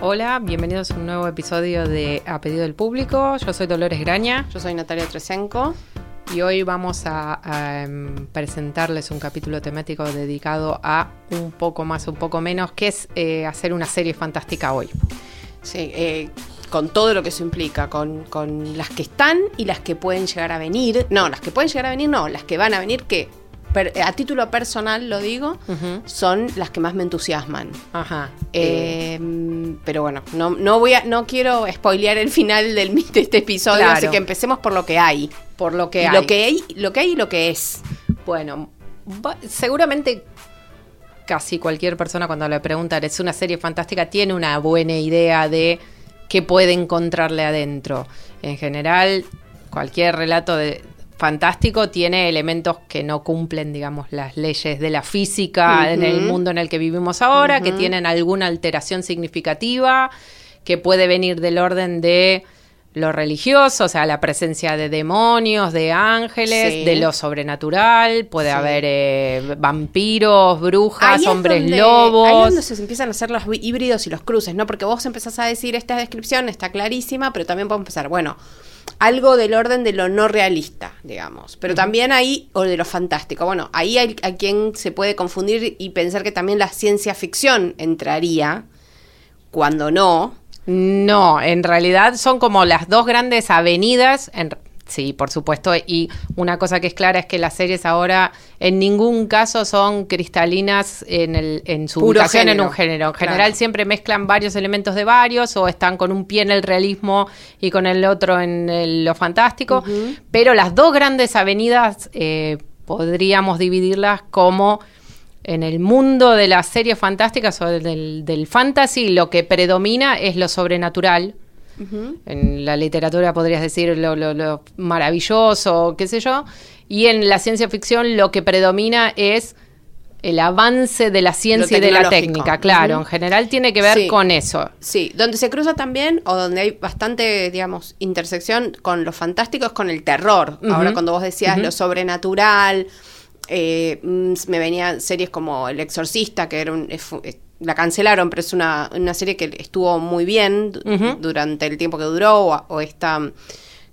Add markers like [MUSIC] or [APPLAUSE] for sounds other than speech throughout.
Hola, bienvenidos a un nuevo episodio de A Pedido del Público. Yo soy Dolores Graña Yo soy Natalia Tresenko. y hoy vamos a, a, em, presentarles un capítulo temático dedicado a un poco más, un poco menos, que es eh, hacer una serie fantástica hoy. Sí, eh, con todo lo que eso implica, con, con las que están y las que pueden llegar a venir. No, las que pueden llegar a venir, no, las que van a venir, que per- a título personal lo digo, son las que más me entusiasman. Ajá. Eh, pero bueno, no, no voy a, no quiero spoilear el final del, de este episodio, Claro. así que empecemos por lo que hay. por lo que hay. Lo que hay, lo que hay y lo que es. Bueno, va- seguramente casi cualquier persona cuando le preguntan es una serie fantástica tiene una buena idea de qué puede encontrarle adentro. En general, cualquier relato de fantástico tiene elementos que no cumplen, digamos, las leyes de la física en el mundo en el que vivimos ahora, que tienen alguna alteración significativa, que puede venir del orden de lo religioso, o sea, la presencia de demonios, de ángeles, Sí. de lo sobrenatural, puede Sí. haber eh, vampiros, brujas, hombres donde- lobos. Ahí es donde se empiezan a hacer los hí- híbridos y los cruces, ¿no? Porque vos empezás a decir, esta descripción está clarísima, pero también podemos empezar, bueno, algo del orden de lo no realista, digamos. Pero también ahí, o de lo fantástico. Bueno, ahí hay, hay quien se puede confundir y pensar que también la ciencia ficción entraría, cuando no. No, en realidad son como las dos grandes avenidas. En, sí, por supuesto. Y una cosa que es clara es que las series ahora en ningún caso son cristalinas en, el, en su Puro ubicación en un género. En claro. general siempre mezclan varios elementos de varios o están con un pie en el realismo y con el otro en el- lo fantástico. Pero las dos grandes avenidas eh, podríamos dividirlas como en el mundo de las series fantásticas o del, del fantasy, lo que predomina es lo sobrenatural. En la literatura podrías decir lo, lo- lo maravilloso, qué sé yo. Y en la ciencia ficción lo que predomina es el avance de la ciencia y de la técnica. Claro, en general tiene que ver Sí. con eso. Sí, donde se cruza también, o donde hay bastante, digamos, intersección con lo fantástico es con el terror. Ahora cuando vos decías lo sobrenatural, eh, mm, me venían series como El Exorcista, que era un, la cancelaron, pero es una, una serie que estuvo muy bien durante el tiempo que duró, o, o esta,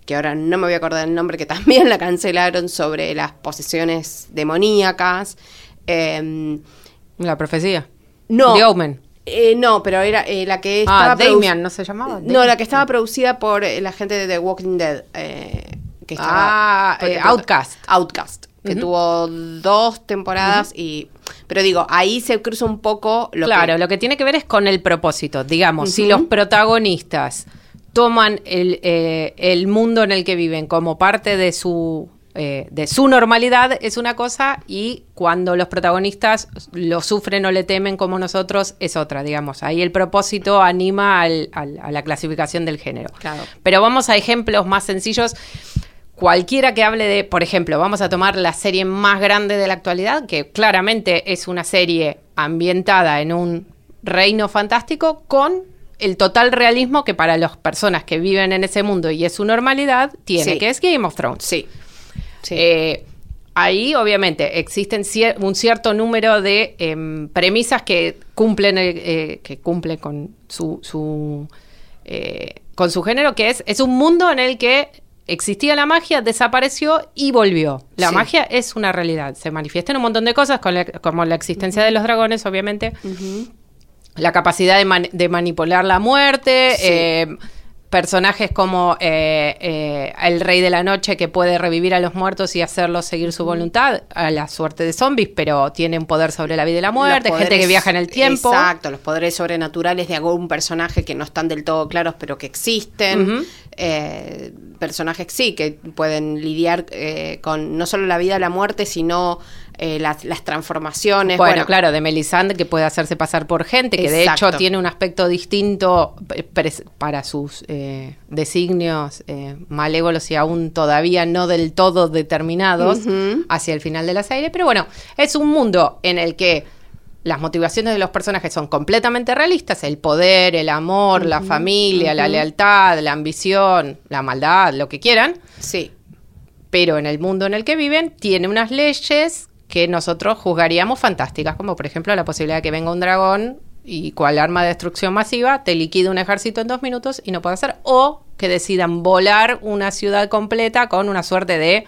que ahora no me voy a acordar el nombre, que [LAUGHS] también la cancelaron sobre las posesiones demoníacas. Em, La profecía. no. The Omen. Eh, no, pero era eh, la que estaba Ah, produ- Damian, ¿no se llamaba? No, la que estaba producida por eh, la gente de The Walking Dead. eh, que estaba, Ah, eh, Outcast. Outcast, que tuvo dos temporadas y... Pero digo, ahí se cruza un poco lo claro, que... lo que tiene que ver es con el propósito. Digamos, si los protagonistas toman el, eh, el mundo en el que viven como parte de su, eh, de su normalidad, es una cosa, y cuando los protagonistas lo sufren o le temen como nosotros, es otra, digamos. Ahí el propósito anima al- al- a la clasificación del género. Claro. Pero vamos a ejemplos más sencillos. Cualquiera que hable de, por ejemplo, vamos a tomar la serie más grande de la actualidad, que claramente es una serie ambientada en un reino fantástico con el total realismo que para las personas que viven en ese mundo y es su normalidad tiene, Sí. que es Game of Thrones. Sí. sí. Eh, ahí, obviamente, existen cier- un cierto número de em, premisas que cumplen, eh, eh, que cumplen con su, su, eh, con su género, que es, es un mundo en el que existía la magia, desapareció y volvió. La Sí. magia es una realidad. Se manifiesta en un montón de cosas, con la- como la existencia de los dragones, obviamente la capacidad de, man- de manipular la muerte, Sí. eh, personajes como eh, eh, el Rey de la Noche que puede revivir a los muertos y hacerlos seguir su voluntad, a la suerte de zombies, pero tiene un poder sobre la vida y la muerte, gente que viaja en el tiempo. Exacto, los poderes sobrenaturales de algún personaje que no están del todo claros, pero que existen. Eh, personajes sí, que pueden lidiar eh, con no solo la vida, la muerte, sino eh, las, las, transformaciones. Bueno, claro, de Melisandre que puede hacerse pasar por gente, que de hecho tiene un aspecto distinto para sus eh, designios eh, malévolos y aún todavía no del todo determinados hacia el final de la serie. Pero bueno, es un mundo en el que las motivaciones de los personajes son completamente realistas, el poder, el amor, la familia, la lealtad, la ambición, la maldad, lo que quieran. Sí. Pero en el mundo en el que viven tiene unas leyes que nosotros juzgaríamos fantásticas, como por ejemplo la posibilidad de que venga un dragón y cual arma de destrucción masiva te liquide un ejército en dos minutos y no puede hacer, o que decidan volar una ciudad completa con una suerte de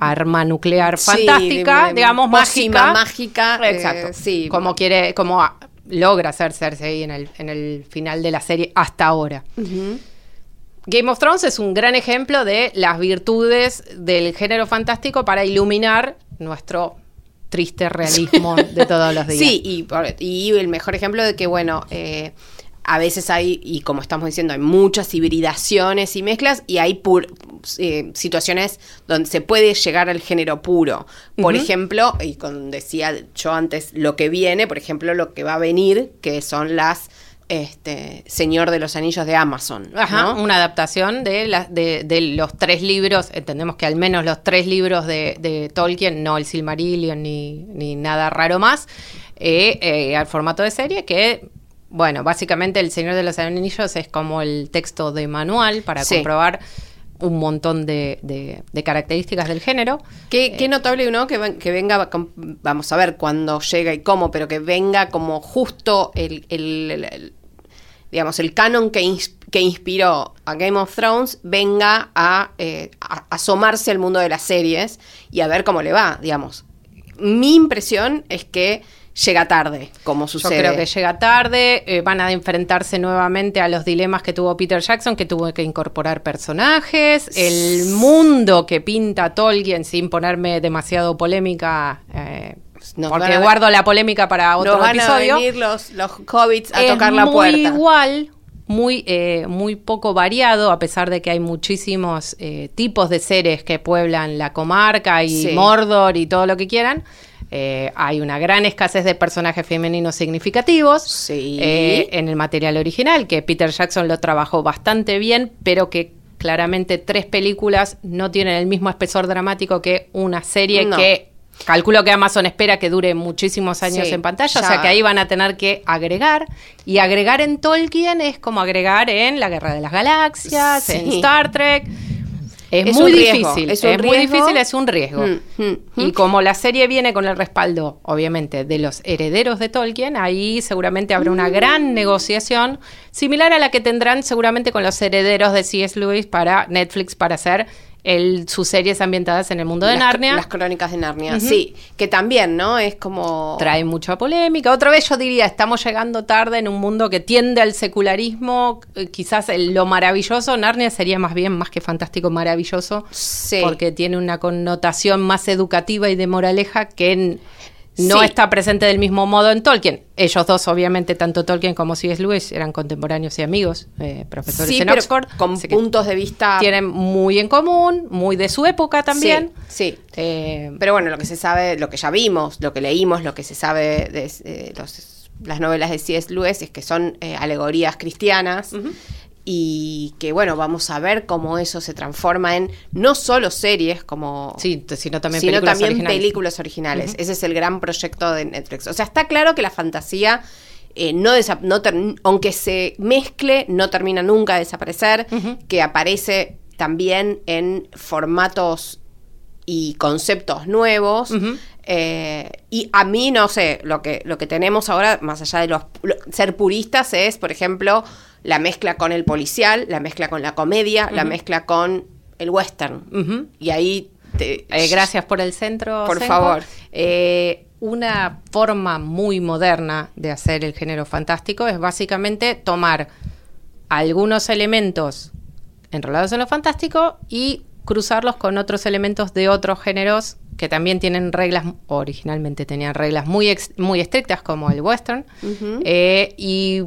arma nuclear fantástica, digamos, mágica. mágica. Eh, Exacto. sí. Como quiere, como logra hacer Cersei en el, en el final de la serie hasta ahora. Game of Thrones es un gran ejemplo de las virtudes del género fantástico para iluminar nuestro triste realismo de todos los [LAUGHS] días. Sí, y, y el mejor ejemplo de que, bueno, eh, a veces hay, y como estamos diciendo, hay muchas hibridaciones y mezclas y hay eh, situaciones donde se puede llegar al género puro. Por ejemplo, y con decía yo antes, lo que viene, por ejemplo, lo que va a venir, que son las este, Señor de los Anillos de Amazon. Ajá, una adaptación de, la, de, los tres libros, entendemos que al menos los tres libros de, Tolkien, no el Silmarillion ni, ni nada raro más, eh, eh, al formato de serie, que, bueno, básicamente el Señor de los Anillos es como el texto de manual para comprobar un montón de, características del género. Qué, qué eh, notable uno que, que, venga, vamos a ver cuándo llega y cómo, pero que venga como justo el, digamos, el canon que, que inspiró a Game of Thrones venga eh, a, asomarse al mundo de las series y a ver cómo le va, digamos. Mi impresión es que llega tarde, como sucede. Yo creo que llega tarde, eh, van a enfrentarse nuevamente a los dilemas que tuvo Peter Jackson, que tuvo que incorporar personajes, el mundo que pinta Tolkien, sin ponerme demasiado polémica. Eh, porque guardo la polémica para otro van episodio. A venir los, los hobbits a tocar la puerta. Muy igual, muy, eh, muy poco variado, a pesar de que hay muchísimos eh, tipos de seres que pueblan la comarca y Mordor y todo lo que quieran. Eh, hay una gran escasez de personajes femeninos significativos sí. en el material original, que Peter Jackson lo trabajó bastante bien, pero que claramente tres películas no tienen el mismo espesor dramático que una serie que Calculo que Amazon espera que dure muchísimos años en pantalla, o sea que ahí van a tener que agregar. Y agregar en Tolkien es como agregar en La Guerra de las Galaxias, en Star Trek. Es, muy difícil, es, muy difícil, es un riesgo. Mm, mm, y mm. como la serie viene con el respaldo, obviamente, de los herederos de Tolkien, ahí seguramente habrá una gran negociación, similar a la que tendrán seguramente con los herederos de C.S. Lewis para Netflix para hacer el, sus series ambientadas en el mundo de Narnia. Las crónicas de Narnia, sí, que también, ¿no? Es como... Trae mucha polémica. Otra vez yo diría, estamos llegando tarde en un mundo que tiende al secularismo, eh, quizás lo maravilloso, Narnia sería más bien, más que fantástico, maravilloso, sí. porque tiene una connotación más educativa y de moraleja que en no está presente del mismo modo en Tolkien. Ellos dos, obviamente, tanto Tolkien como C.S. Lewis, eran contemporáneos y amigos, eh, profesores en Oxford. Con puntos de vista. Tienen muy en común, muy de su época también. Sí. Eh, pero bueno, lo que se sabe, lo que ya vimos, lo que leímos, lo que se sabe de eh, las novelas de C.S. Lewis es que son alegorías cristianas y que bueno, vamos a ver cómo eso se transforma en no solo series como sí, sino también sino películas también originales. películas originales. Ese es el gran proyecto de Netflix. O sea, está claro que la fantasía eh, no, no aunque se mezcle, no termina nunca de desaparecer, que aparece también en formatos y conceptos nuevos. Eh, y a mí, no sé, lo que, lo que tenemos ahora, más allá de los ser puristas, es, por ejemplo, la mezcla con el policial, la mezcla con la comedia, la mezcla con el western. Y ahí... Te, eh, gracias por el centro. Por favor. Eh, una forma muy moderna de hacer el género fantástico es básicamente tomar algunos elementos enrolados en lo fantástico y cruzarlos con otros elementos de otros géneros que también tienen reglas, originalmente tenían reglas muy, muy estrictas como el western, eh, y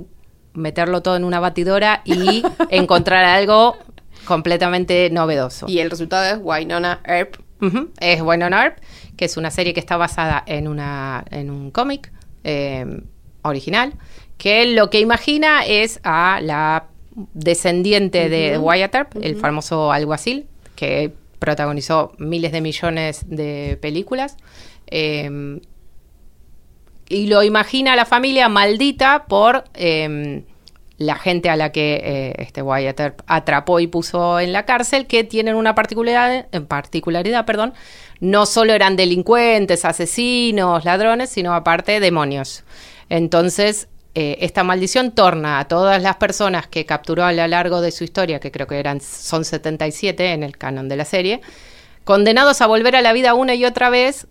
meterlo todo en una batidora y [LAUGHS] encontrar algo completamente novedoso. Y el resultado es Wynonna Earp. Ujú, Es Wynonna Earp, que es una serie que está basada en, una, en un cómic eh, original, que lo que imagina es a la descendiente de Wyatt Earp, el famoso alguacil, que protagonizó miles de millones de películas. eh, y lo imagina la familia maldita por eh, la gente a la que eh, este Wyatt Earp atrapó y puso en la cárcel, que tienen una particularidad, en particularidad, perdón, no solo eran delincuentes, asesinos, ladrones, sino aparte demonios. Entonces, eh, esta maldición torna a todas las personas que capturó a lo largo de su historia, que creo que eran son 77 en el canon de la serie, condenados a volver a la vida una y otra vez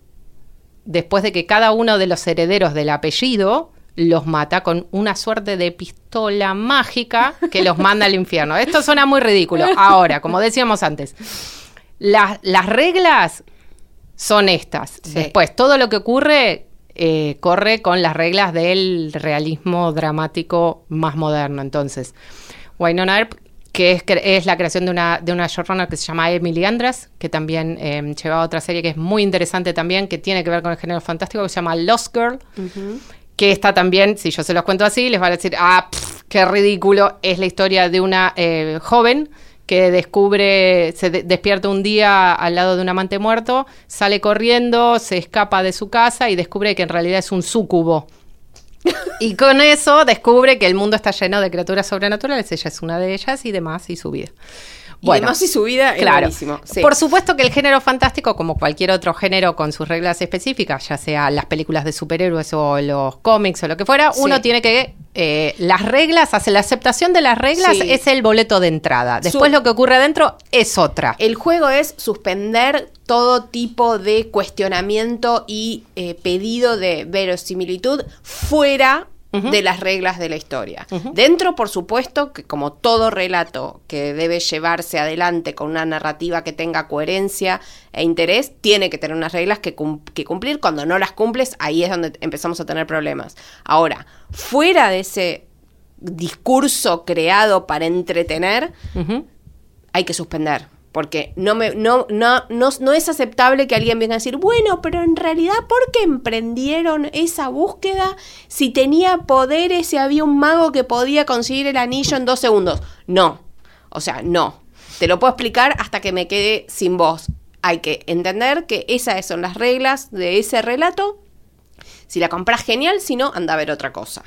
después de que cada uno de los herederos del apellido los mata con una suerte de pistola mágica que los manda al infierno. Esto suena muy ridículo. Ahora, como decíamos antes, las, las reglas son estas. Sí. Después, todo lo que ocurre eh, corre con las reglas del realismo dramático más moderno. Entonces, Wynonna Earp, que es, es la creación de una, de una showrunner que se llama Emily Andras, que también eh, llevaba otra serie que es muy interesante también, que tiene que ver con el género fantástico, que se llama Lost Girl, que está también, si yo se los cuento así, les van a decir, ah, pff, qué ridículo, es la historia de una eh, joven que descubre, se de- despierta un día al lado de un amante muerto, sale corriendo, se escapa de su casa y descubre que en realidad es un súcubo. Y con eso descubre que el mundo está lleno de criaturas sobrenaturales, ella es una de ellas y demás, y su vida. Y además y su vida es buenísimo. Sí. Por supuesto que el género fantástico, como cualquier otro género con sus reglas específicas, ya sea las películas de superhéroes o los cómics o lo que fuera, Sí. uno tiene que eh, las reglas, hace la aceptación de las reglas Sí. es el boleto de entrada. Después Su- lo que ocurre adentro es otra. El juego es suspender todo tipo de cuestionamiento y eh, pedido de verosimilitud fuera de las reglas de la historia. Dentro, por supuesto, que como todo relato que debe llevarse adelante con una narrativa que tenga coherencia e interés, tiene que tener unas reglas que, cum- que cumplir. Cuando no las cumples, ahí es donde empezamos a tener problemas. Ahora, fuera de ese discurso creado para entretener, hay que suspender. Porque no, me, no, no, no, no es aceptable que alguien venga a decir, bueno, pero en realidad, ¿por qué emprendieron esa búsqueda si tenía poderes, si había un mago que podía conseguir el anillo en dos segundos? No. O sea, no. Te lo puedo explicar hasta que me quede sin voz. Hay que entender que esas son las reglas de ese relato. Si la compras, genial. Si no, anda a ver otra cosa.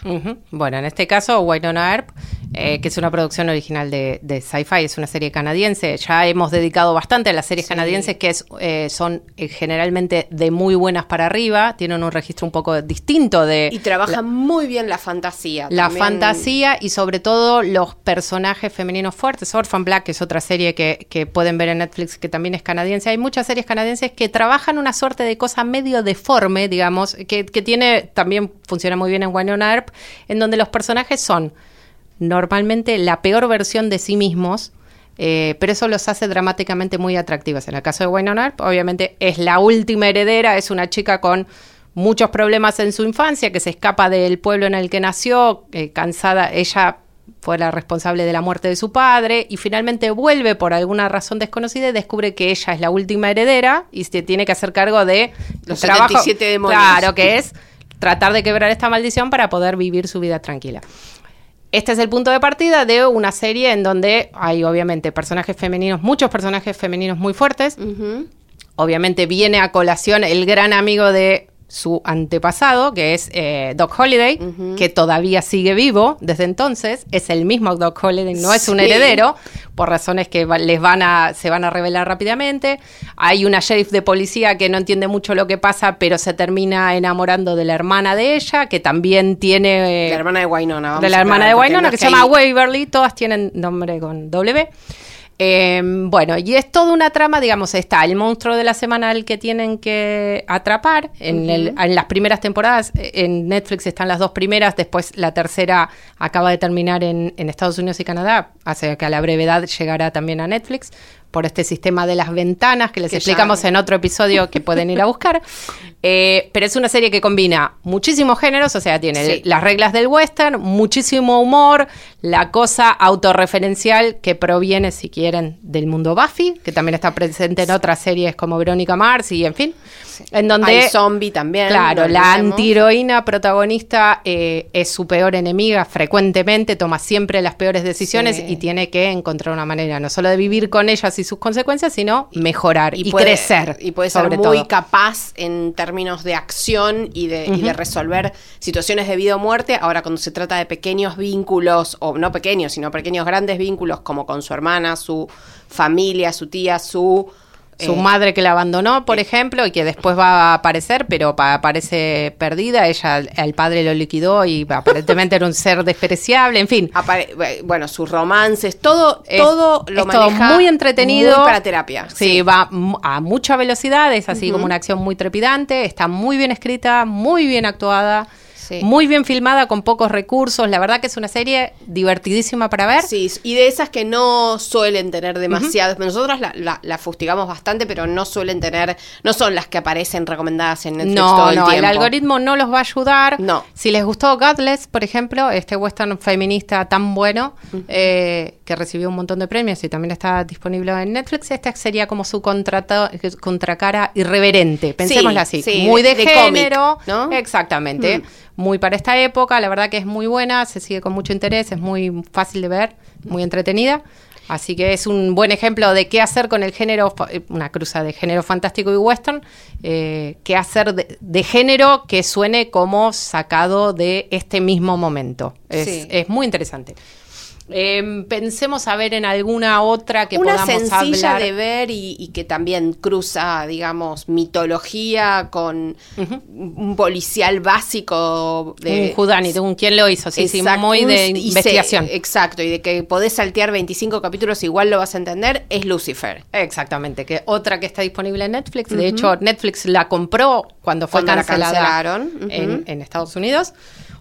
Bueno, en este caso, Wynonna Earp, eh, que es una producción original de, de Sci-Fi, es una serie canadiense. Ya hemos dedicado bastante a las series canadienses que es, eh, son eh, generalmente de muy buenas para arriba, tienen un registro un poco distinto de Y trabaja muy bien la fantasía. la también. fantasía y sobre todo los personajes femeninos fuertes. Orphan Black, que es otra serie que, que pueden ver en Netflix, que también es canadiense. Hay muchas series canadienses que trabajan una suerte de cosa medio deforme, digamos, que, que tiene, también funciona muy bien en Wynonna Earp, en donde los personajes son normalmente la peor versión de sí mismos. eh, pero eso los hace dramáticamente muy atractivos. En el caso de Wynonna Earp, obviamente es la última heredera, es una chica con muchos problemas en su infancia, que se escapa del pueblo en el que nació, eh, cansada, ella fue la responsable de la muerte de su padre y finalmente vuelve por alguna razón desconocida y descubre que ella es la última heredera y se tiene que hacer cargo de Los el trabajo- 77 demonios. Claro, que es tratar de quebrar esta maldición para poder vivir su vida tranquila. Este es el punto de partida de una serie en donde hay obviamente personajes femeninos, muchos personajes femeninos muy fuertes. Obviamente viene a colación el gran amigo de su antepasado, que es eh, Doc Holiday, que todavía sigue vivo desde entonces. Es el mismo Doc Holiday, no es un heredero, por razones que va- les van a, se van a revelar rápidamente. Hay una sheriff de policía que no entiende mucho lo que pasa, pero se termina enamorando de la hermana de ella, que también tiene... eh, La hermana de Wynonna. vamos de la a hermana de Wynonna, que es se llama Waverly, todas tienen nombre con W. Eh, bueno, y es toda una trama, digamos, está el monstruo de la semana al que tienen que atrapar. En, el- en las primeras temporadas, eh, en Netflix están las dos primeras, después la tercera acaba de terminar en, en Estados Unidos y Canadá, hace que a la brevedad llegará también a Netflix, por este sistema de las ventanas que les Que explicamos ya- en otro episodio que pueden ir a buscar. [LAUGHS] Eh, pero es una serie que combina muchísimos géneros, o sea, tiene Sí. las reglas del western, muchísimo humor, la cosa autorreferencial que proviene, si quieren, del mundo Buffy, que también está presente en otras series como Verónica Mars y en fin, en donde Hay zombie también. Claro, la antiheroína protagonista eh, es su peor enemiga frecuentemente, toma siempre las peores decisiones Sí. y tiene que encontrar una manera no solo de vivir con ellas y sus consecuencias, sino mejorar y, puede- crecer. Y puede ser sobre muy todo. capaz en términos de acción y de, y de resolver situaciones de vida o muerte. Ahora, cuando se trata de pequeños vínculos, o no pequeños, sino pequeños grandes vínculos, como con su hermana, su familia, su tía, su. Su eh, madre que la abandonó, por ejemplo, y que después va a aparecer, pero pa- aparece perdida. Ella, el padre lo liquidó y aparentemente era un ser despreciable. En fin, apare- eh, bueno, sus romances, todo, Es- todo lo es todo muy entretenido. muy para terapia. Sí, va a mucha velocidad, es así como una acción muy trepidante, está muy bien escrita, muy bien actuada, Sí. muy bien filmada con pocos recursos. La verdad que es una serie divertidísima para ver. Sí, y de esas que no suelen tener demasiados. Nosotros la, la- la fustigamos bastante, pero no suelen tener. No son las que aparecen recomendadas en Netflix No, todo el no, el algoritmo no los va a ayudar. No. Si les gustó Godless, por ejemplo, este western feminista tan bueno, eh, que recibió un montón de premios y también está disponible en Netflix, esta sería como su contrato, contracara irreverente, pensémosla así. sí, muy de, género, ¿no? exactamente. Mm. Muy para esta época, la verdad que es muy buena, se sigue con mucho interés, es muy fácil de ver, muy entretenida. Así que es un buen ejemplo de qué hacer con el género, eh, una cruza de género fantástico y western, eh, qué hacer de, de género que suene como sacado de este mismo momento. Es, Sí. es muy interesante. Eh, pensemos a ver en alguna otra que Una podamos sencilla hablar. de ver y, y que también cruza, digamos, mitología con un policial básico de un Judanit, un quién lo hizo, sí, sí, muy de se- investigación. exacto, y de que podés saltear 25 capítulos igual lo vas a entender, es Lucifer. Exactamente, que otra que está disponible en Netflix. De hecho, Netflix la compró cuando fue Cuando la cancelaron, en, en Estados Unidos.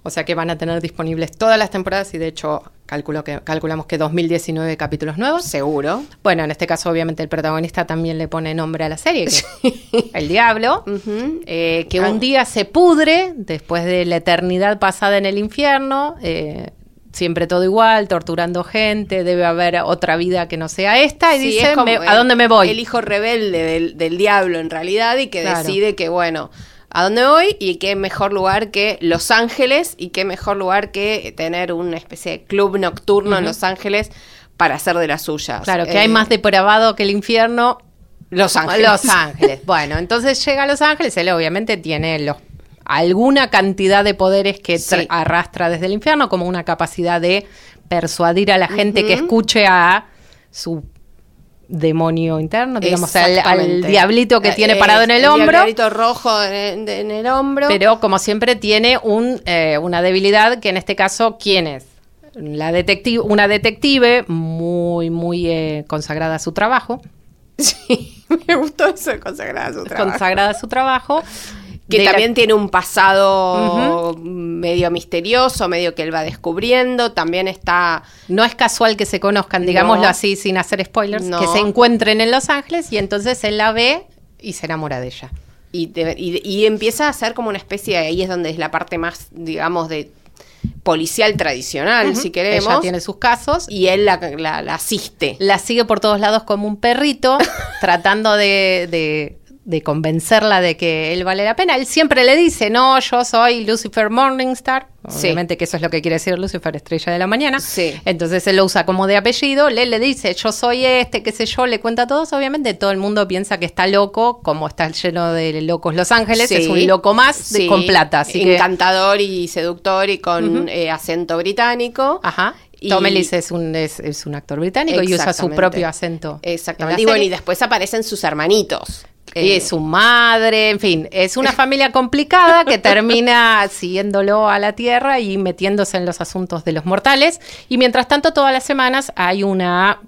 O sea que van a tener disponibles todas las temporadas y de hecho calculo que, calculamos que 2019 capítulos nuevos. Seguro. Bueno, en este caso obviamente el protagonista también le pone nombre a la serie, que el diablo, [LAUGHS] eh, que Ah. un día se pudre después de la eternidad pasada en el infierno. eh, Siempre todo igual, torturando gente, debe haber otra vida que no sea esta. Y Sí, dice, es como "Me- el- ¿a dónde me voy? El hijo rebelde del, del diablo en realidad y que Claro. decide que, bueno, ¿a dónde voy? Y qué mejor lugar que Los Ángeles y qué mejor lugar que tener una especie de club nocturno en Los Ángeles para hacer de las suyas. Claro, que Eh, hay más depravado que el infierno. Los Ángeles. Los Ángeles. [LAUGHS] Bueno, entonces llega a Los Ángeles, él obviamente tiene los alguna cantidad de poderes que Sí. arrastra desde el infierno, como una capacidad de persuadir a la gente que escuche a su demonio interno, digamos, al, diablito que tiene parado en el, hombro. diablito rojo en, en el hombro. Pero como siempre tiene un, eh, una debilidad que en este caso, ¿quién es? La detective, una detective muy, muy eh, consagrada a su trabajo, [LAUGHS] Sí, me gustó eso de consagrar su trabajo. consagrada a su trabajo. Que de la- también tiene un pasado medio misterioso, medio que él va descubriendo. También está. no es casual que se conozcan, digámoslo No. así, sin hacer spoilers, No. que se encuentren en Los Ángeles y entonces él la ve y se enamora de ella. Y, te- y- y empieza a ser como una especie, ahí es donde es la parte más, digamos, de policial tradicional, si queremos. Ella tiene sus casos. Y él la, la- la asiste. la sigue por todos lados como un perrito, [LAUGHS] tratando de, de- de convencerla de que él vale la pena. Él siempre le dice, no, yo soy Lucifer Morningstar. Sí. Obviamente que eso es lo que quiere decir Lucifer, estrella de la mañana. Sí. Entonces él lo usa como de apellido, le, le dice, yo soy este, qué sé yo, le cuenta a todos. Obviamente todo el mundo piensa que está loco, como está lleno de locos Los Ángeles, Sí. es un loco más de- con plata. Así que, Encantador y seductor y con eh, acento británico. ajá. Tom Ellis es un, es, es un actor británico y usa su propio acento. Exactamente. en Y bueno, y después aparecen sus hermanitos. Y Eh, es su madre, en fin, es una [LAUGHS] familia complicada que termina siguiéndolo a la tierra y metiéndose en los asuntos de los mortales. Y mientras tanto, todas las semanas hay una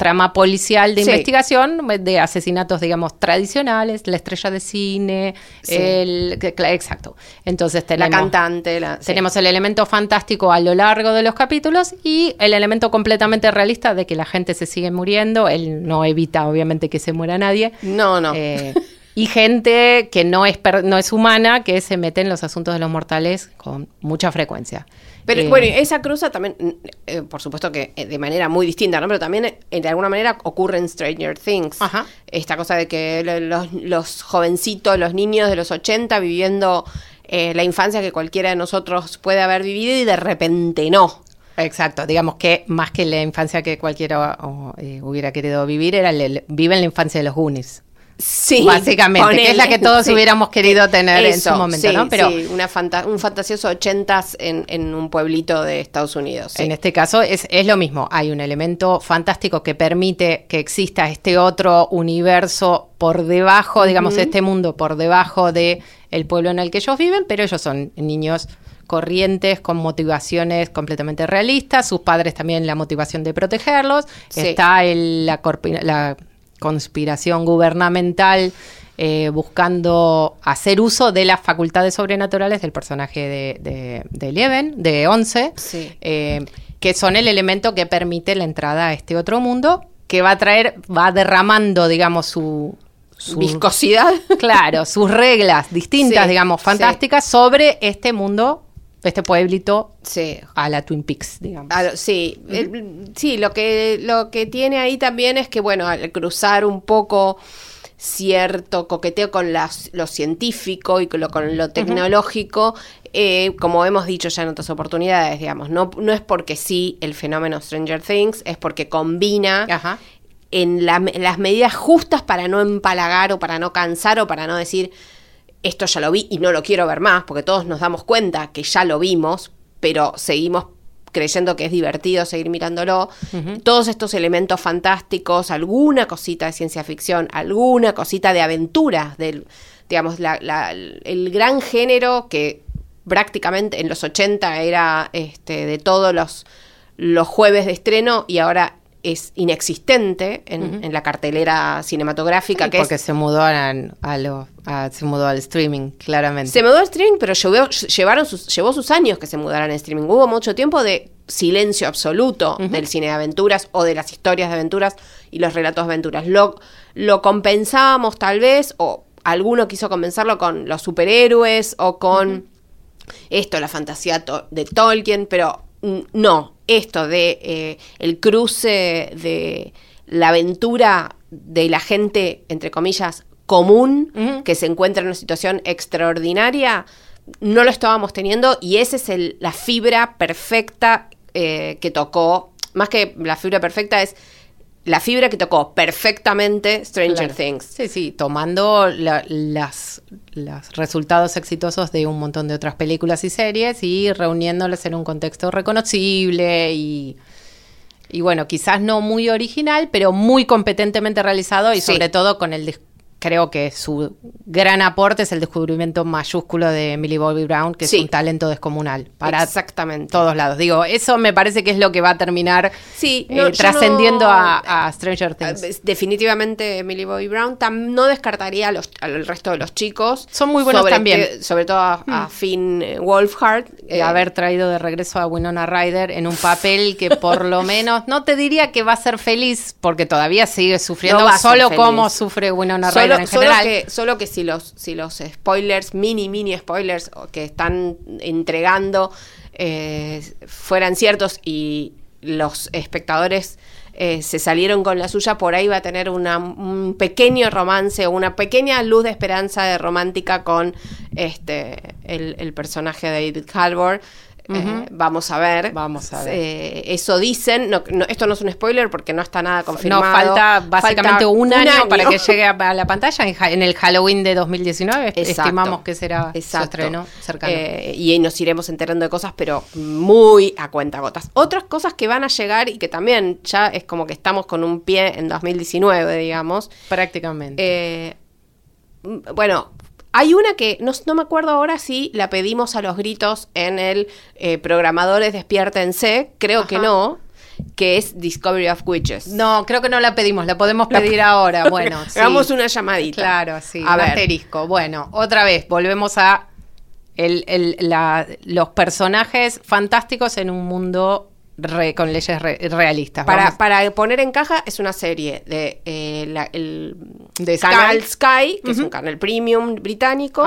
trama policial de Sí. investigación de asesinatos, digamos, tradicionales, la estrella de cine, Sí. el... Exacto. Entonces La tenemos... cantante, la, sí. Tenemos el elemento fantástico a lo largo de los capítulos y el elemento completamente realista de que la gente se sigue muriendo. Él no evita, obviamente, que se muera nadie. No, no. Eh, y gente que no es, per- no es humana, que se mete en los asuntos de los mortales con mucha frecuencia. Pero Eh, bueno, esa cruza también, eh, por supuesto que eh, de manera muy distinta, ¿no? Pero también eh, de alguna manera ocurre en Stranger Things. Ajá. Esta cosa de que lo- los, los jovencitos, los niños de los 80 viviendo eh, la infancia que cualquiera de nosotros puede haber vivido y de repente no. Exacto, digamos que más que la infancia que cualquiera eh, hubiera querido vivir, era el- el- vive en la infancia de los Goonies. Sí, Básicamente, que es la que todos sí. hubiéramos querido tener en su momento, sí, ¿no? Pero sí, una fanta- un fantasioso ochentas en, en un pueblito de Estados Unidos. En este caso es, es lo mismo, hay un elemento fantástico que permite que exista este otro universo por debajo, digamos, este mundo por debajo de el pueblo en el que ellos viven, pero ellos son niños corrientes, con motivaciones completamente realistas, sus padres también la motivación de protegerlos, está el- la, la conspiración gubernamental eh, buscando hacer uso de las facultades sobrenaturales del personaje de, de, de Eleven, de Once, Sí. eh, que son el elemento que permite la entrada a este otro mundo, que va a traer, va derramando, digamos, su... su- Viscosidad. Claro, sus reglas distintas, Sí, digamos, sí. fantásticas sobre este mundo, este pueblito Sí, a la Twin Peaks, digamos. Lo- sí, el- sí, lo que, lo que tiene ahí también es que, bueno, al cruzar un poco cierto coqueteo con las- lo científico y con lo, con lo tecnológico, eh, como hemos dicho ya en otras oportunidades, digamos, no, no es porque sí el fenómeno Stranger Things, es porque combina Ajá. en la- las medidas justas para no empalagar o para no cansar o para no decir esto ya lo vi y no lo quiero ver más, porque todos nos damos cuenta que ya lo vimos, pero seguimos creyendo que es divertido seguir mirándolo. Todos estos elementos fantásticos, alguna cosita de ciencia ficción, alguna cosita de aventura, del, digamos, la- la- el gran género que prácticamente en los 80 era este, de todos los, los jueves de estreno y ahora es inexistente en, en la cartelera cinematográfica, Sí, que porque es se mudó a, a lo- a- se mudó al streaming, claramente. Se mudó al streaming, pero llevó, llevaron sus, llevó sus años que se mudaran al streaming. Hubo mucho tiempo de silencio absoluto del cine de aventuras o de las historias de aventuras y los relatos de aventuras. Lo, lo compensábamos tal vez, o alguno quiso compensarlo con los superhéroes o con esto, la fantasía to- de Tolkien, pero no, esto de eh, el cruce de la aventura de la gente, entre comillas, común, que se encuentra en una situación extraordinaria, no lo estábamos teniendo y esa es el- la fibra perfecta eh, que tocó, más que la fibra perfecta es la fibra que tocó perfectamente Stranger Claro. Things. Sí, sí, tomando la- las, los resultados exitosos de un montón de otras películas y series y reuniéndolas en un contexto reconocible y, y bueno, quizás no muy original, pero muy competentemente realizado y Sí. sobre todo con el... des- Creo que su gran aporte es el descubrimiento mayúsculo de Millie Bobby Brown, que Sí. es un talento descomunal para Exactamente. todos lados. Digo, eso me parece que es lo que va a terminar Sí, eh, no, trascendiendo no- a, a Stranger Things. Definitivamente Millie Bobby Brown. Tam- no descartaría a los- al resto de los chicos. Son muy buenos sobre también. sobre todo a, a Finn eh, Wolfhard. de eh, haber traído de regreso a Winona Ryder en un papel que por lo menos no te diría que va a ser feliz porque todavía sigue sufriendo No solo como sufre Winona Solo, Ryder en solo general. que, solo que si los, si los spoilers, mini, mini spoilers que están entregando eh, fueran ciertos y los espectadores eh, se salieron con la suya, por ahí va a tener una- un pequeño romance o una pequeña luz de esperanza de romántica con este el, el personaje de David Harbour. Eh, vamos a ver. Vamos a ver. Eh, eso dicen. No, no, esto no es un spoiler porque no está nada no, confirmado. falta básicamente Falta un, año, para año. que llegue a, la pantalla en, el Halloween de 2019. [LAUGHS] Exacto. Estimamos que será su Exacto. estreno cercano. Eh, y nos iremos enterando de cosas, pero muy a cuentagotas. Otras cosas que van a llegar y que también ya es como que estamos con un pie en 2019, digamos. Prácticamente. Eh, bueno, hay una que no, no me acuerdo ahora si la pedimos a los gritos en el eh, Programadores Despiértense, creo que no. que es Discovery of Witches. No, creo que no la pedimos, la podemos pedir ahora. Bueno, [LAUGHS] sí. Hagamos una llamadita. Claro, sí. A un ver. asterisco. Bueno, otra vez, volvemos a el- el- la- los personajes fantásticos en un mundo re- con leyes re- realistas. Para, para poner en caja, es una serie de eh, la- el De canal Sky. Sky, que es un canal premium británico,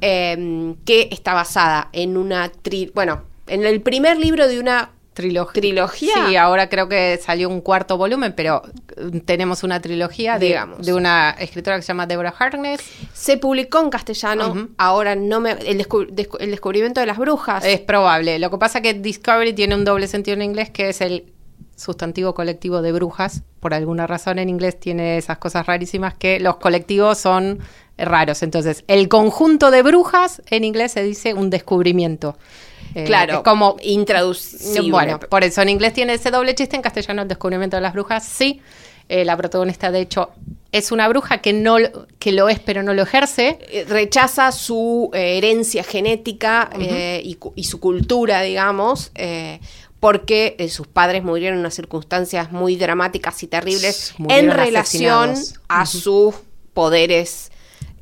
eh, que está basada en una tri bueno, en el primer libro de una Trilog- ¿Trilogía? Sí, ahora creo que salió un cuarto volumen, pero eh, tenemos una trilogía de, Digamos. de una escritora que se llama Deborah Harkness. se publicó en castellano, ahora no me el, descu- descu- el descubrimiento de las brujas. Es probable. Lo que pasa es que Discovery tiene un doble sentido en inglés, que es el sustantivo colectivo de brujas. Por alguna razón en inglés tiene esas cosas rarísimas que los colectivos son raros. Entonces, el conjunto de brujas en inglés se dice un descubrimiento. Eh, claro, es como intraducible. Bueno, por eso en inglés tiene ese doble chiste, en castellano el descubrimiento de las brujas, sí. Eh, la protagonista, de hecho, es una bruja que no lo- que lo es, pero no lo ejerce. Eh, rechaza su eh, herencia genética eh, y, su cultura, digamos, porque sus padres murieron en unas circunstancias muy dramáticas y terribles en relación asesinados. a sus poderes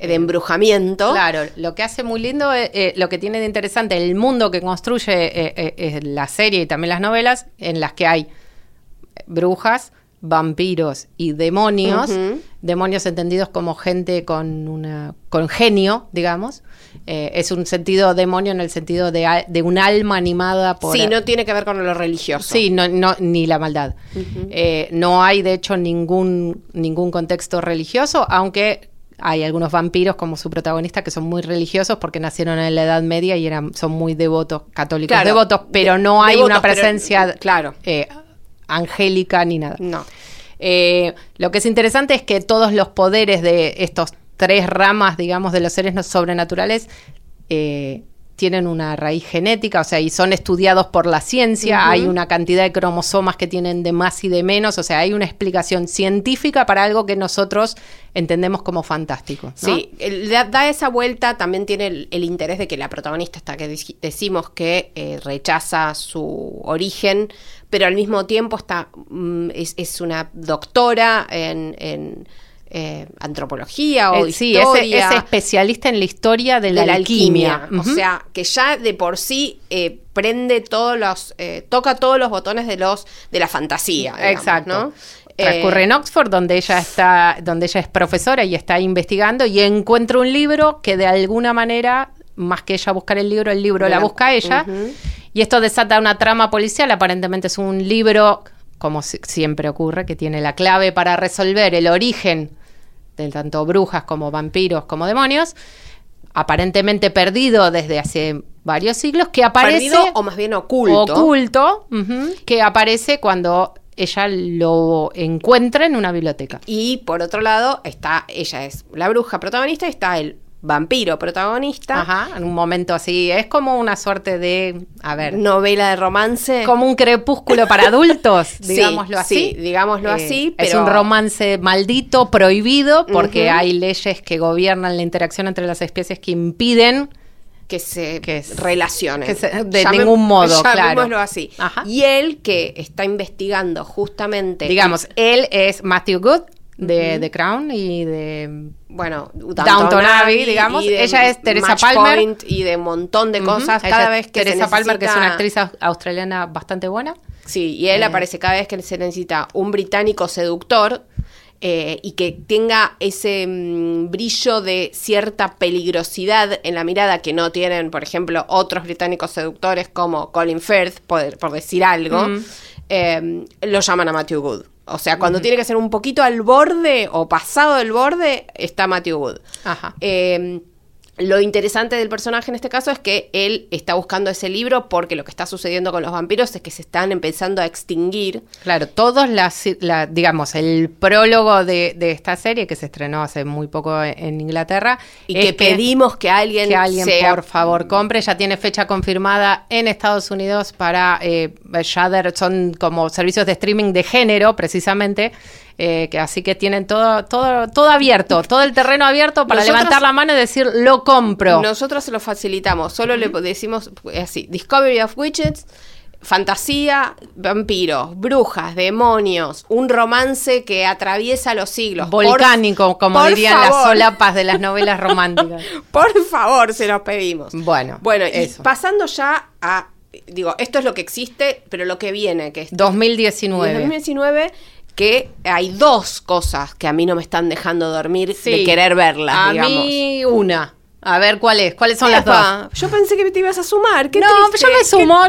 de embrujamiento. Claro, lo que hace muy lindo, eh, eh, lo que tiene de interesante el mundo que construye eh, eh, eh, la serie y también las novelas, en las que hay brujas, vampiros y demonios, demonios entendidos como gente con una con genio, digamos. Eh, es un sentido demonio en el sentido de, de un alma animada por Sí, no tiene que ver con lo religioso. Sí, no, no, ni la maldad. Eh, no hay, de hecho, ningún, ningún contexto religioso, aunque hay algunos vampiros como su protagonista que son muy religiosos porque nacieron en la Edad Media y eran, son muy devotos, católicos Claro, devotos, pero de- no hay devotos, una pero- presencia claro. eh, angélica ni nada. No. Eh, lo que es interesante es que todos los poderes de estos tres ramas, digamos, de los seres no- sobrenaturales eh, tienen una raíz genética, o sea, y son estudiados por la ciencia, hay una cantidad de cromosomas que tienen de más y de menos, o sea, hay una explicación científica para algo que nosotros entendemos como fantástico. ¿no? Sí, da, esa vuelta, también tiene el, el interés de que la protagonista está que decimos que eh, rechaza su origen, pero al mismo tiempo está mm, es, es una doctora en, en, eh, antropología o Eh, sí, es, historia. es especialista en la historia de la, de la alquimia. alquimia. O sea, que ya de por sí eh, prende todos los, eh, toca todos los botones de los de la fantasía. digamos, Exacto. ¿no? Transcurre en Oxford, donde ella está, donde ella es profesora y está investigando, y encuentra un libro que de alguna manera, más que ella buscar el libro, el libro la La- busca ella. Y esto desata una trama policial. Aparentemente es un libro, como si- siempre ocurre, que tiene la clave para resolver el origen de tanto brujas como vampiros como demonios. Aparentemente perdido desde hace varios siglos, que aparece perdido o más bien oculto. oculto, que aparece cuando ella lo encuentra en una biblioteca. Y por otro lado, está, ella es la bruja protagonista y está el vampiro protagonista. Ajá, en un momento así, es como una suerte de, a ver, Novela de romance. como un crepúsculo para adultos, [LAUGHS] digámoslo así. sí, digámoslo Eh, así, Es un romance maldito, prohibido, porque hay leyes que gobiernan la interacción entre las especies que impiden que se Que relacionen. que se- de Llame- ningún modo, [LAUGHS] claro. así. Ajá. Y él que está investigando justamente... Digamos, él es Matthew Good de The Crown y de bueno, Downton Abbey, digamos. Ella es Teresa Match Palmer. Point y de un montón de cosas. Cada ella- vez que Teresa se Palmer, que es una actriz au- australiana bastante buena. Sí, y él Eh. aparece cada vez que se necesita un británico seductor eh, y que tenga ese mm, brillo de cierta peligrosidad en la mirada que no tienen, por ejemplo, otros británicos seductores como Colin Firth, por, por decir algo, Mm. eh, lo llaman a Matthew Good. O sea, cuando tiene que ser un poquito al borde o pasado del borde, está Matthew Good. Ajá. Eh, lo interesante del personaje en este caso es que él está buscando ese libro porque lo que está sucediendo con los vampiros es que se están empezando a extinguir. Claro, todos las, la- digamos, el prólogo de, de esta serie que se estrenó hace muy poco en, Inglaterra. Y es que pedimos que alguien, que alguien sea- por favor compre. Ya tiene fecha confirmada en Estados Unidos para eh, Shudder, son como servicios de streaming de género, precisamente. Eh, que así que tienen todo, todo, todo abierto, todo el terreno abierto para Nosotros- levantar la mano y decir lo compro. Nosotros se lo facilitamos, solo le decimos eh, así, Discovery of Widgets, fantasía, vampiros, brujas, demonios, un romance que atraviesa los siglos. Por- Volcánico, como por dirían las solapas de las novelas [LAUGHS] románticas. Por favor, se los pedimos. Bueno, Bueno, y eso. pasando ya a, digo, esto es lo que existe, pero lo que viene, que es 2019. 2019, que hay dos cosas que a mí no me están dejando dormir de querer verlas, A digamos. mí una. A ver cuál es. ¿Cuáles son las dos? Yo pensé que te ibas a sumar. Qué no, triste, yo me qué- sumo.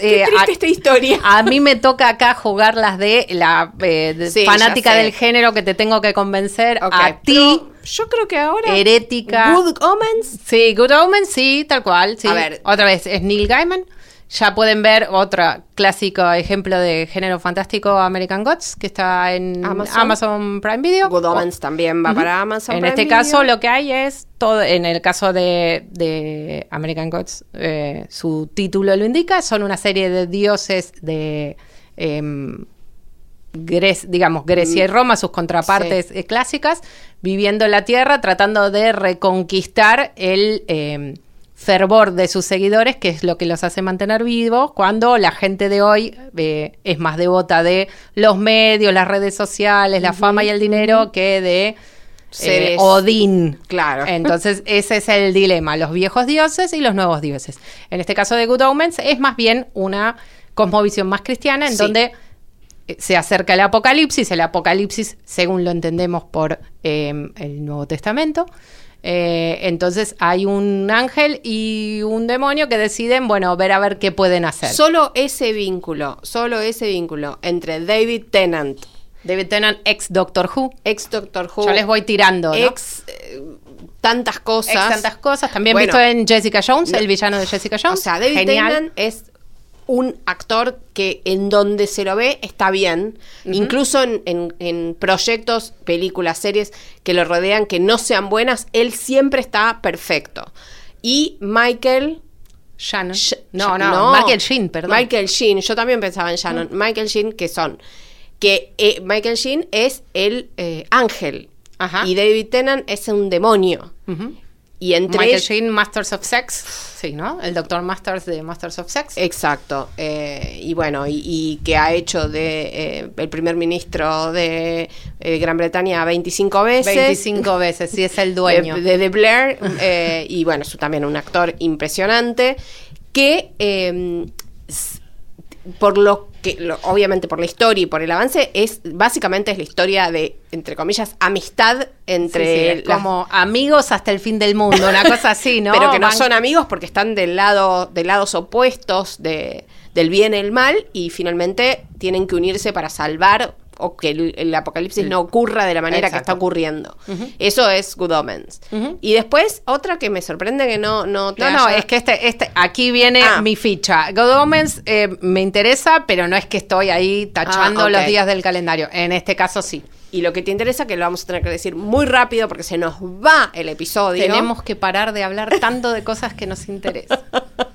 Qué, eh, triste a- esta historia. A mí me toca acá jugar las de la eh, de Sí, fanática del género que te tengo que convencer. Ok, a ti, Yo creo que ahora. herética. Good Omens. Sí, Good Omens, sí, tal cual. Sí. A ver. Otra vez, es Neil Gaiman. Ya pueden ver otro clásico ejemplo de género fantástico, American Gods, que está en Amazon. Amazon, Prime Video. Good Omens también va Ujú. para Amazon. En Prime este Video. caso lo que hay es todo, en el caso de, de American Gods, eh, su título lo indica, son una serie de dioses de, Gre- digamos, Grecia y Roma, sus contrapartes eh, clásicas, viviendo en la Tierra, tratando de reconquistar el em, fervor de sus seguidores, que es lo que los hace mantener vivos, cuando la gente de hoy eh, es más devota de los medios, las redes sociales, la fama y el dinero, que de... eh, Odín. Claro. [LAUGHS] Entonces, ese es el dilema, los viejos dioses y los nuevos dioses. En este caso de Good Omens es más bien una cosmovisión más cristiana en Sí. donde eh, se acerca el apocalipsis, el apocalipsis según lo entendemos por eh, el Nuevo Testamento. Eh, entonces hay un ángel y un demonio que deciden, bueno, ver a ver qué pueden hacer. Solo ese vínculo, solo ese vínculo entre David Tennant, David Tennant, ex Doctor Who. ex Doctor Who, Yo les voy tirando, ¿no? ex eh, tantas cosas. Ex tantas cosas. También Bueno, visto en Jessica Jones, no. el villano de Jessica Jones. O sea, David Genial. Tennant es un actor que en donde se lo ve está bien, incluso en, en- en proyectos, películas, series que lo rodean que no sean buenas, él siempre está perfecto. Y Michael... Shannon. Sh- no, Sh- no, Michael Sheen, perdón. Mm. Michael Sheen, yo también pensaba en Shannon. Michael Sheen, que son... Que eh, Michael Sheen es el eh, ángel. Ajá. Y David Tennant es un demonio. Y entre Michael Sheen, Masters of Sex. Sí, ¿no? El Doctor Masters de Masters of Sex. Exacto. eh, y bueno, y, y que ha hecho de eh, el primer ministro de eh, Gran Bretaña 25 veces. 25 veces, sí, es el dueño. De, de- de Blair. y bueno, es también un actor impresionante. Que por lo que, lo- obviamente por la historia y por el avance, es básicamente es la historia de, entre comillas, amistad entre Sí, sí, es las- como amigos hasta el fin del mundo, una cosa [LAUGHS] así, ¿no? pero que no Van- son amigos porque están del lado, de lados opuestos de, del bien y el mal, y finalmente tienen que unirse para salvar o que el, el apocalipsis no ocurra de la manera que está ocurriendo. Eso es Good Omens. Y después, otra que me sorprende que no, no No, no, es que este, este, aquí viene Ah. mi ficha. God Omens eh, me interesa, pero no es que estoy ahí tachando Ah, ok. los días del calendario. En este caso sí. Y lo que te interesa, que lo vamos a tener que decir muy rápido porque se nos va el episodio. Tenemos que parar de hablar tanto de cosas que nos interesan. [LAUGHS]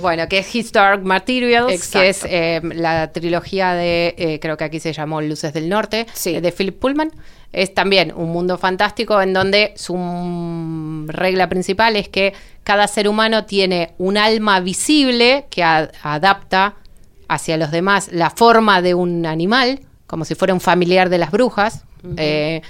Bueno, que es His Dark Materials, Exacto. que es eh, la trilogía de, eh, creo que aquí se llamó Luces del Norte, Sí. eh, de Philip Pullman. Es también un mundo fantástico en donde su regla principal es que cada ser humano tiene un alma visible que adapta hacia los demás la forma de un animal, como si fuera un familiar de las brujas. eh,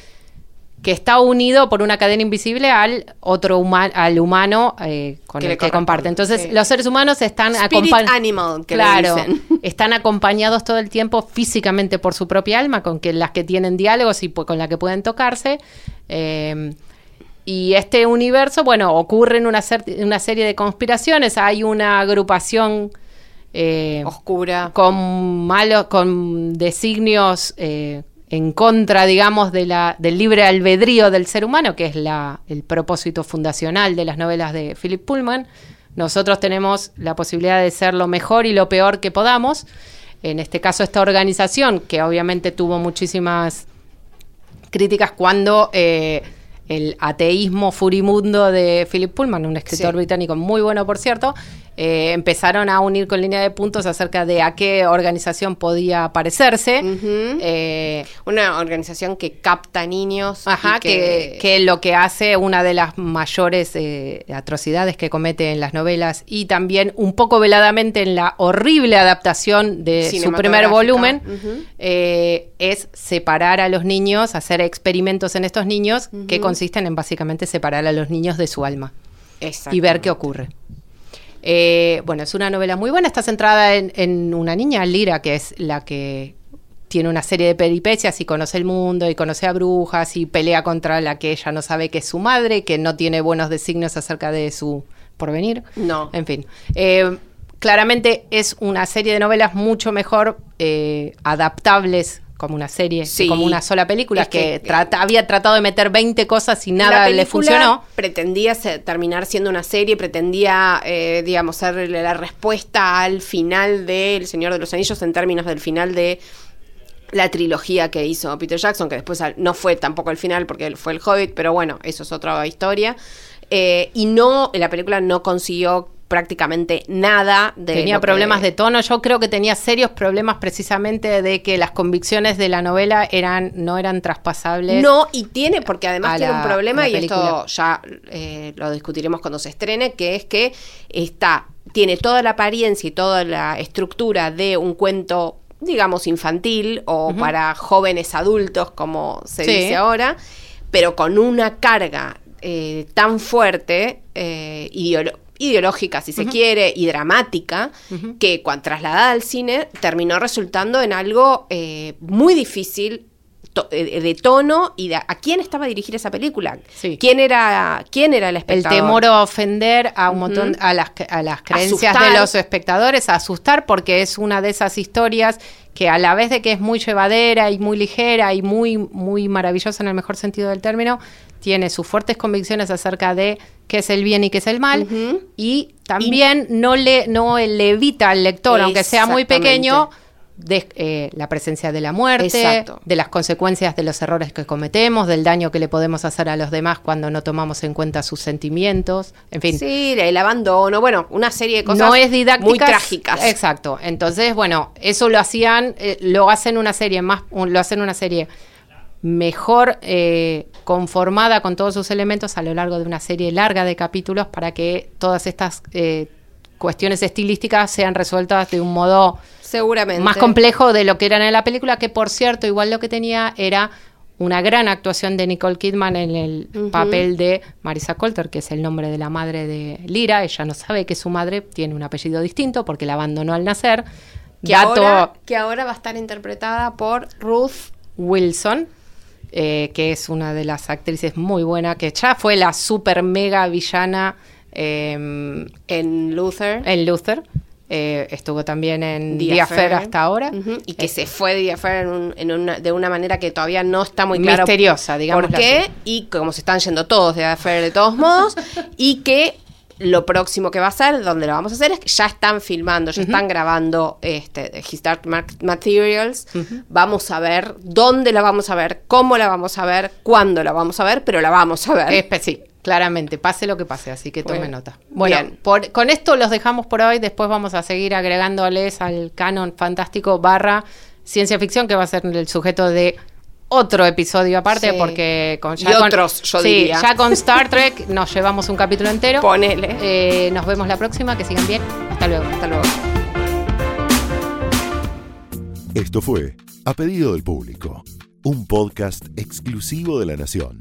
que está unido por una cadena invisible al otro huma- al humano eh, con Que el que comparte. Entonces, sí. los seres humanos están Spirit acompa- animal, que le claro, [LAUGHS] están acompañados todo el tiempo físicamente por su propia alma, con que las que tienen diálogos y con la que pueden tocarse. eh, y este universo, bueno, ocurre en una, cer- una serie de conspiraciones. Hay una agrupación eh, Oscura. con malos, con designios eh, en contra, digamos, de la, del libre albedrío del ser humano, que es la, el propósito fundacional de las novelas de Philip Pullman. Nosotros tenemos la posibilidad de ser lo mejor y lo peor que podamos. En este caso, esta organización, que obviamente tuvo muchísimas críticas cuando eh, el ateísmo furimundo de Philip Pullman, un escritor Sí. británico muy bueno, por cierto, eh, empezaron a unir con línea de puntos acerca de a qué organización podía parecerse. Eh, Una organización que capta niños. y Ajá, que, que lo que hace una de las mayores eh, atrocidades que comete en las novelas y también un poco veladamente en la horrible adaptación de su primer volumen eh, es separar a los niños, hacer experimentos en estos niños que consisten en básicamente separar a los niños de su alma y ver qué ocurre. Eh, bueno, es una novela muy buena, está centrada en, en una niña, Lira, que es la que tiene una serie de peripecias y conoce el mundo y conoce a brujas y pelea contra la que ella no sabe que es su madre, que no tiene buenos designios acerca de su porvenir. No. En fin. Eh, claramente es una serie de novelas mucho mejor eh, adaptables como una serie, Sí. como una sola película, Es que, que- trata- había tratado de meter 20 cosas y nada le funcionó. Pretendía ser- terminar siendo una serie, pretendía, eh, digamos, ser la respuesta al final de El Señor de los Anillos en términos del final de la trilogía que hizo Peter Jackson, que después no fue tampoco el final porque fue el Hobbit, pero bueno, eso es otra historia. Eh, y no, la película no consiguió prácticamente nada de Tenía que- problemas de tono. Yo creo que tenía serios problemas precisamente de que las convicciones de la novela eran no eran traspasables. No, y tiene, porque además tiene la- un problema, y esto ya eh, lo discutiremos cuando se estrene, que es que está, tiene toda la apariencia y toda la estructura de un cuento, digamos, infantil o para jóvenes adultos, como se Sí. dice ahora, pero con una carga eh, tan fuerte, eh, ideológica, si se quiere, y dramática, que cuando trasladada al cine terminó resultando en algo eh, muy difícil to- eh, de tono y de a quién estaba a dirigir esa película. Sí. ¿Quién era quién era el el espectador? temor a ofender a un montón a las a las creencias Asustar. de los espectadores, a asustar porque es una de esas historias que a la vez de que es muy llevadera y muy ligera y muy muy maravillosa en el mejor sentido del término, tiene sus fuertes convicciones acerca de qué es el bien y qué es el mal y también no le no le evita al lector, aunque sea muy pequeño, de, eh, la presencia de la muerte, Exacto. de las consecuencias de los errores que cometemos, del daño que le podemos hacer a los demás cuando no tomamos en cuenta sus sentimientos, en fin. Sí, el abandono, bueno, una serie de cosas no es didáctica. muy trágicas. Exacto. Entonces, bueno, eso lo hacían, eh, lo hacen una serie más, lo hacen una serie mejor eh, conformada con todos sus elementos a lo largo de una serie larga de capítulos para que todas estas cuestiones estilísticas sean resueltas de un modo Seguramente. más complejo de lo que eran en la película, que por cierto, igual lo que tenía era una gran actuación de Nicole Kidman en el papel de Marisa Coulter, que es el nombre de la madre de Lira. Ella no sabe que su madre tiene un apellido distinto porque la abandonó al nacer. que Dato ahora, que ahora va a estar interpretada por Ruth Wilson, eh, que es una de las actrices muy buena, que ya fue la super mega villana eh, en Luther. en Luther. Eh, estuvo también en Affair. hasta ahora. Y que Eh, se fue de The Affair en un- en una- de una manera que todavía no está muy claro. Misteriosa, digamos. ¿Por qué? Y como se están yendo todos de Affair de todos modos. y que lo próximo que va a hacer, donde lo vamos a hacer, es que ya están filmando, ya están grabando este, His Dark Materials. Vamos a ver dónde la vamos a ver, cómo la vamos a ver, cuándo la vamos a ver, pero la vamos a ver. Espe- sí, claramente, pase lo que pase, así que tome Bueno, nota. Bueno, por- con esto los dejamos por hoy, después vamos a seguir agregándoles al canon fantástico barra ciencia ficción, que va a ser el sujeto de otro episodio aparte, Sí. porque con, Y con- otros, yo sí, diría. ya con Star Trek nos llevamos un capítulo entero. Ponele. Eh, nos vemos la próxima, que sigan bien. Hasta luego. Hasta luego. Esto fue A Pedido del Público, un podcast exclusivo de La Nación.